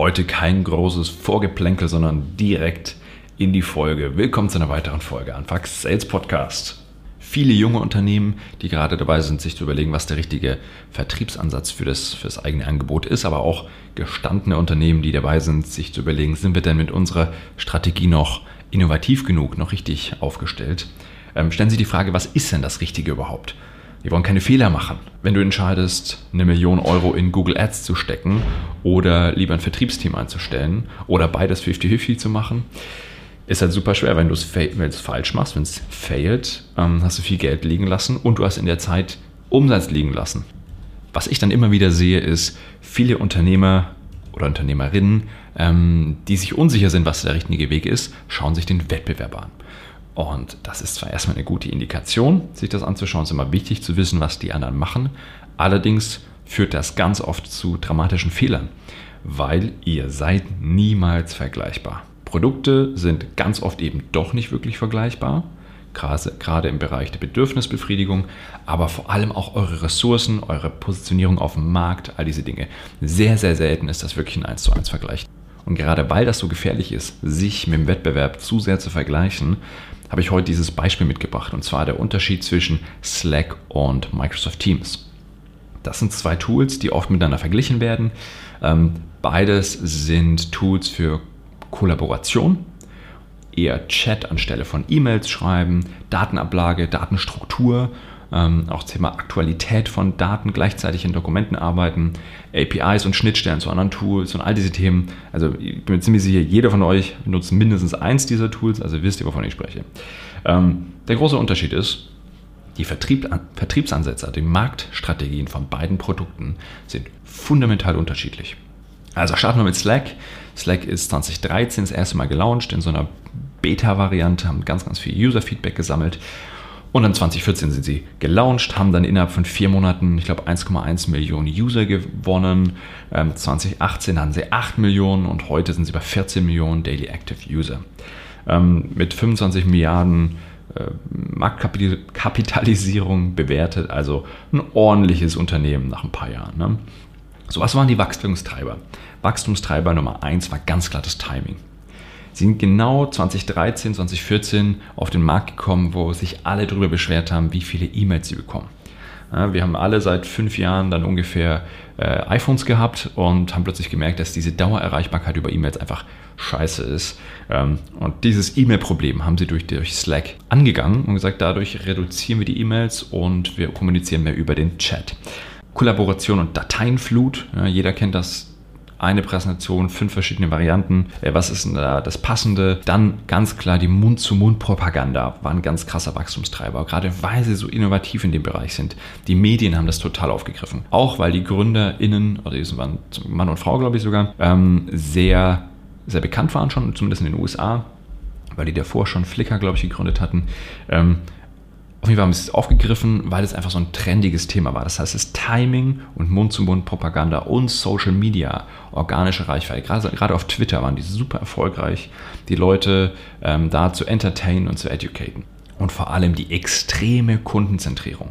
Heute kein großes Vorgeplänkel, sondern direkt in die Folge. Willkommen zu einer weiteren Folge Anfax Sales Podcast. Viele junge Unternehmen, die gerade dabei sind, sich zu überlegen, was der richtige Vertriebsansatz für das, für das eigene Angebot ist, aber auch gestandene Unternehmen, die dabei sind, sich zu überlegen, sind wir denn mit unserer Strategie noch innovativ genug, noch richtig aufgestellt? Ähm, stellen Sie die Frage, was ist denn das Richtige überhaupt? Die wollen keine Fehler machen. Wenn du entscheidest, eine Million Euro in Google Ads zu stecken oder lieber ein Vertriebsteam einzustellen oder beides 50-50 zu machen, ist halt super schwer, wenn du es falsch machst, wenn es failt, ähm, hast du viel Geld liegen lassen und du hast in der Zeit Umsatz liegen lassen. Was ich dann immer wieder sehe, ist, viele Unternehmer oder Unternehmerinnen, ähm, die sich unsicher sind, was der richtige Weg ist, schauen sich den Wettbewerber an. Und das ist zwar erstmal eine gute Indikation, sich das anzuschauen. Es ist immer wichtig zu wissen, was die anderen machen. Allerdings führt das ganz oft zu dramatischen Fehlern, weil ihr seid niemals vergleichbar. Produkte sind ganz oft eben doch nicht wirklich vergleichbar, gerade im Bereich der Bedürfnisbefriedigung, aber vor allem auch eure Ressourcen, eure Positionierung auf dem Markt, all diese Dinge. Sehr, sehr selten ist das wirklich ein 1 zu 1 Vergleich. Und gerade weil das so gefährlich ist, sich mit dem Wettbewerb zu sehr zu vergleichen, habe ich heute dieses Beispiel mitgebracht und zwar der Unterschied zwischen Slack und Microsoft Teams. Das sind zwei Tools, die oft miteinander verglichen werden. Ähm, beides sind Tools für Kollaboration, eher Chat anstelle von E-Mails schreiben, Datenablage, Datenstruktur ähm, auch Thema Aktualität von Daten, gleichzeitig in Dokumenten arbeiten, APIs und Schnittstellen zu anderen Tools und all diese Themen. Also ich bin mir ziemlich sicher, jeder von euch nutzt mindestens eins dieser Tools, also wisst ihr, wovon ich spreche. Ähm, der große Unterschied ist, die Vertrieb, Vertriebsansätze, die Marktstrategien von beiden Produkten sind fundamental unterschiedlich. Also starten wir mit Slack. Slack ist 2013 das erste Mal gelauncht in so einer Beta-Variante, haben ganz, ganz viel User-Feedback gesammelt und dann 2014 sind sie gelauncht, haben dann innerhalb von vier Monaten, ich glaube, 1,1 Millionen User gewonnen. Ähm, 2018 hatten sie 8 Millionen und heute sind sie bei 14 Millionen Daily Active User. Ähm, mit 25 Milliarden äh, Marktkapitalisierung bewertet, also ein ordentliches Unternehmen nach ein paar Jahren. Ne? So, was waren die Wachstumstreiber? Wachstumstreiber Nummer 1 war ganz klar das Timing. Sie sind genau 2013, 2014 auf den Markt gekommen, wo sich alle darüber beschwert haben, wie viele E-Mails sie bekommen. Ja, wir haben alle seit fünf Jahren dann ungefähr äh, iPhones gehabt und haben plötzlich gemerkt, dass diese Dauererreichbarkeit über E-Mails einfach scheiße ist. Ähm, und dieses E-Mail-Problem haben sie durch, durch Slack angegangen und gesagt, dadurch reduzieren wir die E-Mails und wir kommunizieren mehr über den Chat. Kollaboration und Dateienflut, ja, jeder kennt das eine Präsentation, fünf verschiedene Varianten. Äh, was ist denn da das Passende? Dann ganz klar die Mund-zu-Mund-Propaganda war ein ganz krasser Wachstumstreiber, gerade weil sie so innovativ in dem Bereich sind. Die Medien haben das total aufgegriffen. Auch weil die GründerInnen, oder die waren Mann und Frau, glaube ich sogar, ähm, sehr, sehr bekannt waren schon, zumindest in den USA, weil die davor schon Flickr, glaube ich, gegründet hatten. Auf jeden Fall haben sie es aufgegriffen, weil es einfach so ein trendiges Thema war. Das heißt, das Timing und Mund-zu-Mund-Propaganda und Social Media, organische Reichweite. Gerade, gerade auf Twitter waren die super erfolgreich, die Leute ähm, da zu entertainen und zu educaten. Und vor allem die extreme Kundenzentrierung.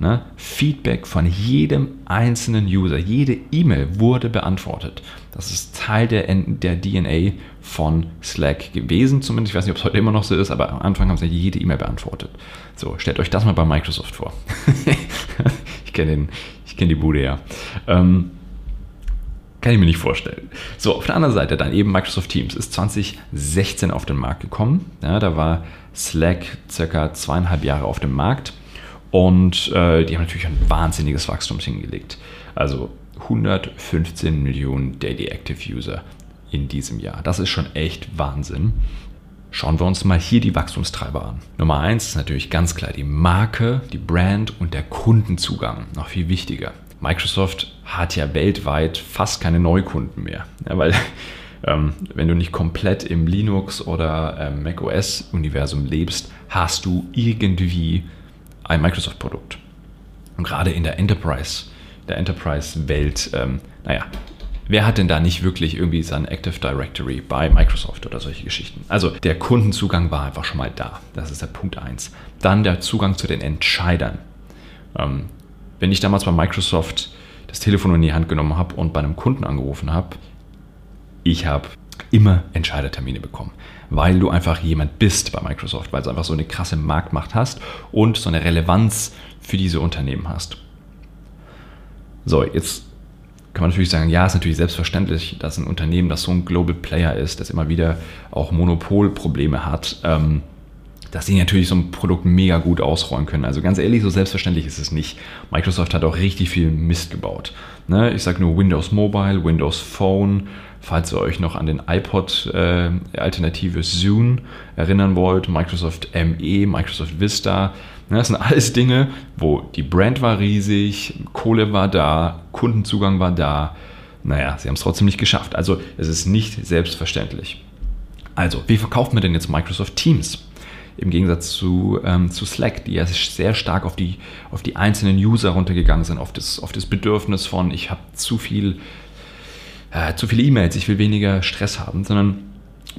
Ne? Feedback von jedem einzelnen User, jede E-Mail wurde beantwortet. Das ist Teil der, der DNA von Slack gewesen, zumindest. Ich weiß nicht, ob es heute immer noch so ist, aber am Anfang haben sie jede E-Mail beantwortet. So, stellt euch das mal bei Microsoft vor. ich kenne kenn die Bude ja. Ähm, kann ich mir nicht vorstellen. So, auf der anderen Seite dann eben Microsoft Teams ist 2016 auf den Markt gekommen. Ja, da war Slack circa zweieinhalb Jahre auf dem Markt und äh, die haben natürlich ein wahnsinniges Wachstum hingelegt. Also 115 Millionen Daily Active User in diesem Jahr. Das ist schon echt Wahnsinn. Schauen wir uns mal hier die Wachstumstreiber an. Nummer eins ist natürlich ganz klar die Marke, die Brand und der Kundenzugang. Noch viel wichtiger. Microsoft hat ja weltweit fast keine Neukunden mehr, ja, weil ähm, wenn du nicht komplett im Linux oder ähm, macOS-Universum lebst, hast du irgendwie ein Microsoft-Produkt. Und gerade in der Enterprise, der Enterprise-Welt, ähm, naja, wer hat denn da nicht wirklich irgendwie sein Active Directory bei Microsoft oder solche Geschichten? Also der Kundenzugang war einfach schon mal da. Das ist der Punkt 1. Dann der Zugang zu den Entscheidern. Ähm, wenn ich damals bei Microsoft das Telefon in die Hand genommen habe und bei einem Kunden angerufen habe, ich habe immer Entscheidertermine bekommen, weil du einfach jemand bist bei Microsoft, weil du einfach so eine krasse Marktmacht hast und so eine Relevanz für diese Unternehmen hast. So, jetzt kann man natürlich sagen, ja, ist natürlich selbstverständlich, dass ein Unternehmen, das so ein Global Player ist, das immer wieder auch Monopolprobleme hat, ähm, dass sie natürlich so ein Produkt mega gut ausrollen können. Also ganz ehrlich, so selbstverständlich ist es nicht. Microsoft hat auch richtig viel Mist gebaut. Ne? Ich sage nur Windows Mobile, Windows Phone, falls ihr euch noch an den iPod-Alternative äh, Zune erinnern wollt, Microsoft ME, Microsoft Vista. Ne? Das sind alles Dinge, wo die Brand war riesig, Kohle war da, Kundenzugang war da. Naja, sie haben es trotzdem nicht geschafft. Also es ist nicht selbstverständlich. Also, wie verkauft man denn jetzt Microsoft Teams? Im Gegensatz zu, ähm, zu Slack, die ja sehr stark auf die, auf die einzelnen User runtergegangen sind, auf das, auf das Bedürfnis von, ich habe zu viel, äh, zu viele E-Mails, ich will weniger Stress haben, sondern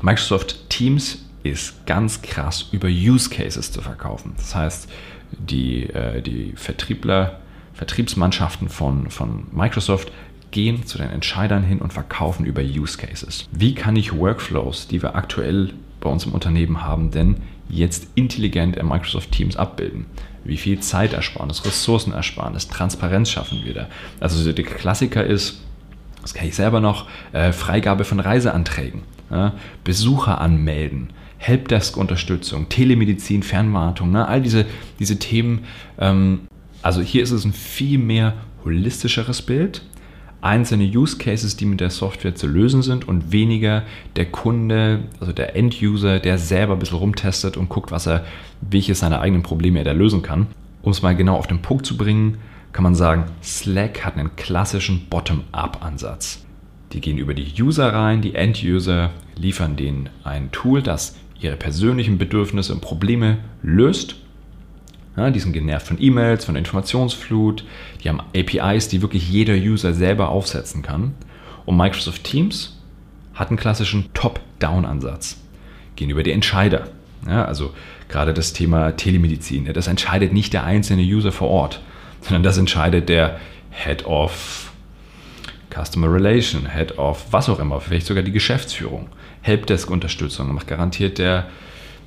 Microsoft Teams ist ganz krass über Use Cases zu verkaufen. Das heißt, die, äh, die Vertriebler, Vertriebsmannschaften von, von Microsoft gehen zu den Entscheidern hin und verkaufen über Use Cases. Wie kann ich Workflows, die wir aktuell bei uns im Unternehmen haben, denn jetzt intelligent in Microsoft Teams abbilden. Wie viel Zeitersparnis, Ressourcenersparnis, Transparenz schaffen wir da? Also der Klassiker ist, das kenne ich selber noch, äh, Freigabe von Reiseanträgen, Besucher anmelden, Helpdesk-Unterstützung, Telemedizin, Fernwartung, ne, all diese, diese Themen. Ähm, also hier ist es ein viel mehr holistischeres Bild einzelne Use Cases, die mit der Software zu lösen sind und weniger der Kunde, also der End-User, der selber ein bisschen rumtestet und guckt, was er, welche seine eigenen Probleme er da lösen kann. Um es mal genau auf den Punkt zu bringen, kann man sagen, Slack hat einen klassischen Bottom-up-Ansatz. Die gehen über die User rein, die End-User liefern denen ein Tool, das ihre persönlichen Bedürfnisse und Probleme löst ja, die sind genervt von E-Mails, von Informationsflut. Die haben APIs, die wirklich jeder User selber aufsetzen kann. Und Microsoft Teams hat einen klassischen Top-Down-Ansatz. Gehen über die Entscheider. Ja, also gerade das Thema Telemedizin. Das entscheidet nicht der einzelne User vor Ort, sondern das entscheidet der Head of Customer Relation, Head of was auch immer, vielleicht sogar die Geschäftsführung. Helpdesk-Unterstützung macht garantiert der,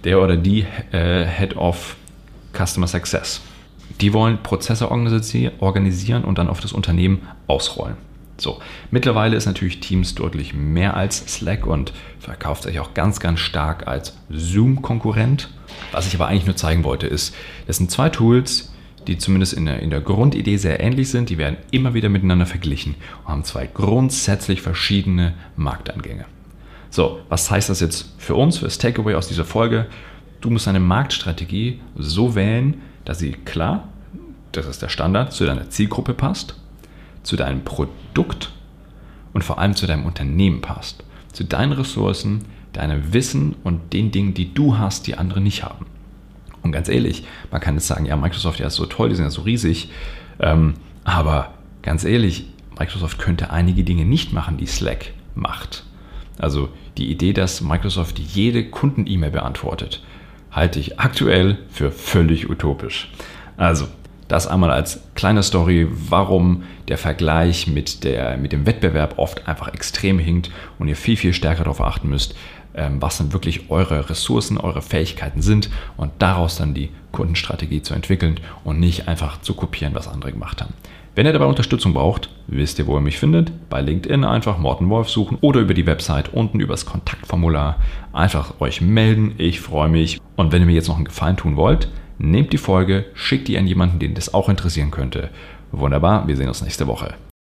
der oder die äh, Head of Customer Success. Die wollen Prozesse organisieren und dann auf das Unternehmen ausrollen. So, mittlerweile ist natürlich Teams deutlich mehr als Slack und verkauft sich auch ganz, ganz stark als Zoom-Konkurrent. Was ich aber eigentlich nur zeigen wollte, ist, das sind zwei Tools, die zumindest in der, in der Grundidee sehr ähnlich sind. Die werden immer wieder miteinander verglichen und haben zwei grundsätzlich verschiedene Markteingänge. So, was heißt das jetzt für uns, für das Takeaway aus dieser Folge? Du musst deine Marktstrategie so wählen, dass sie klar, das ist der Standard, zu deiner Zielgruppe passt, zu deinem Produkt und vor allem zu deinem Unternehmen passt. Zu deinen Ressourcen, deinem Wissen und den Dingen, die du hast, die andere nicht haben. Und ganz ehrlich, man kann jetzt sagen, ja, Microsoft ja ist so toll, die sind ja so riesig, ähm, aber ganz ehrlich, Microsoft könnte einige Dinge nicht machen, die Slack macht. Also die Idee, dass Microsoft jede Kunden-E-Mail beantwortet, halte ich aktuell für völlig utopisch. Also, das einmal als kleine Story, warum der Vergleich mit, der, mit dem Wettbewerb oft einfach extrem hinkt und ihr viel, viel stärker darauf achten müsst, ähm, was dann wirklich eure Ressourcen, eure Fähigkeiten sind und daraus dann die Kundenstrategie zu entwickeln und nicht einfach zu kopieren, was andere gemacht haben. Wenn ihr dabei Unterstützung braucht, wisst ihr, wo ihr mich findet. Bei LinkedIn einfach Morten Wolf suchen oder über die Website unten übers Kontaktformular einfach euch melden. Ich freue mich. Und wenn ihr mir jetzt noch einen Gefallen tun wollt, nehmt die Folge, schickt die an jemanden, den das auch interessieren könnte. Wunderbar, wir sehen uns nächste Woche.